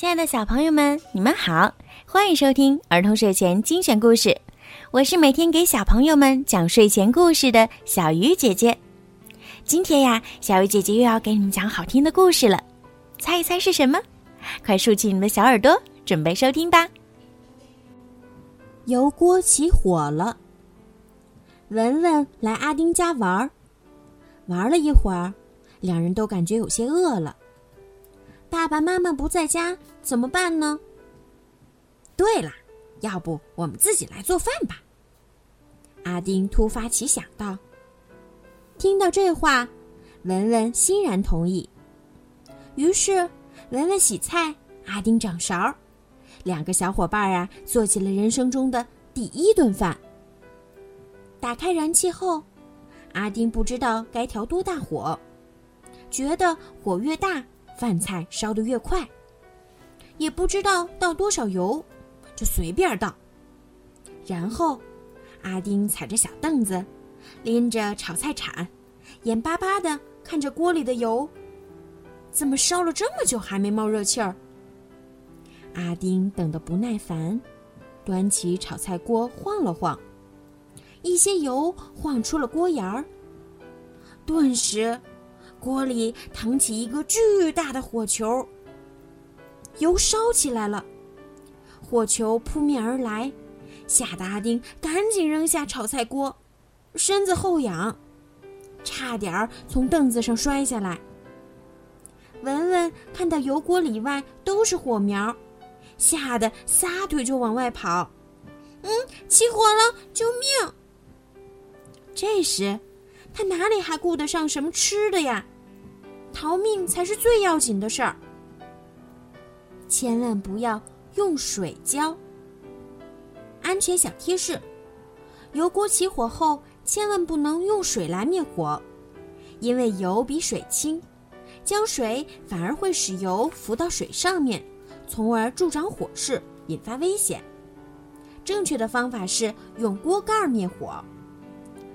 亲爱的小朋友们，你们好，欢迎收听儿童睡前精选故事。我是每天给小朋友们讲睡前故事的小鱼姐姐。今天呀，小鱼姐姐又要给你们讲好听的故事了，猜一猜是什么？快竖起你们的小耳朵，准备收听吧。油锅起火了。文文来阿丁家玩儿，玩了一会儿，两人都感觉有些饿了。爸爸妈妈不在家，怎么办呢？对了，要不我们自己来做饭吧？阿丁突发奇想到。听到这话，文文欣然同意。于是，文文洗菜，阿丁掌勺，两个小伙伴啊，做起了人生中的第一顿饭。打开燃气后，阿丁不知道该调多大火，觉得火越大。饭菜烧得越快，也不知道倒多少油，就随便倒。然后，阿丁踩着小凳子，拎着炒菜铲，眼巴巴地看着锅里的油，怎么烧了这么久还没冒热气儿？阿丁等得不耐烦，端起炒菜锅晃了晃，一些油晃出了锅沿儿，顿时。锅里腾起一个巨大的火球，油烧起来了，火球扑面而来，吓得阿丁赶紧扔下炒菜锅，身子后仰，差点儿从凳子上摔下来。文文看到油锅里外都是火苗，吓得撒腿就往外跑。嗯，起火了，救命！这时。他哪里还顾得上什么吃的呀？逃命才是最要紧的事儿。千万不要用水浇。安全小贴士：油锅起火后，千万不能用水来灭火，因为油比水轻，浇水反而会使油浮到水上面，从而助长火势，引发危险。正确的方法是用锅盖灭火。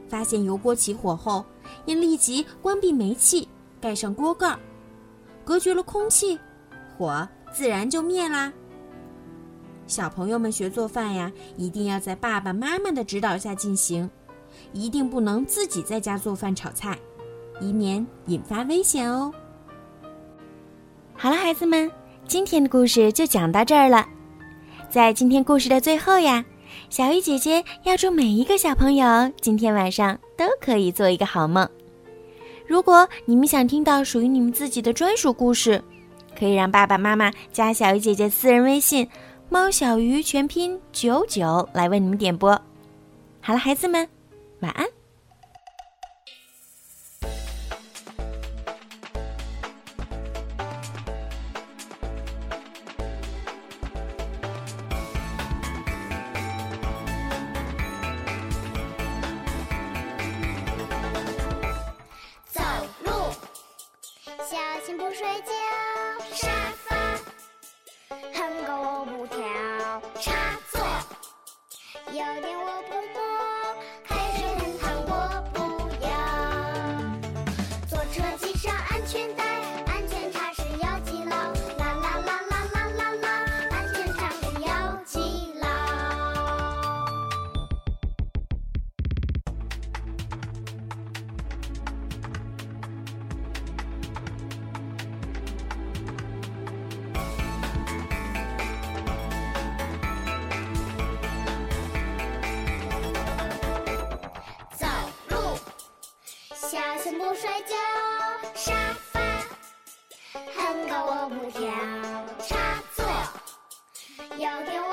发现油锅起火后，应立即关闭煤气，盖上锅盖，隔绝了空气，火自然就灭啦。小朋友们学做饭呀，一定要在爸爸妈妈的指导下进行，一定不能自己在家做饭炒菜，以免引发危险哦。好了，孩子们，今天的故事就讲到这儿了。在今天故事的最后呀。小鱼姐姐要祝每一个小朋友今天晚上都可以做一个好梦。如果你们想听到属于你们自己的专属故事，可以让爸爸妈妈加小鱼姐姐私人微信“猫小鱼”全拼九九来为你们点播。好了，孩子们，晚安。不睡觉，沙发很高我不跳，插座有点我不不摔跤，沙发很高我不跳，插座有电。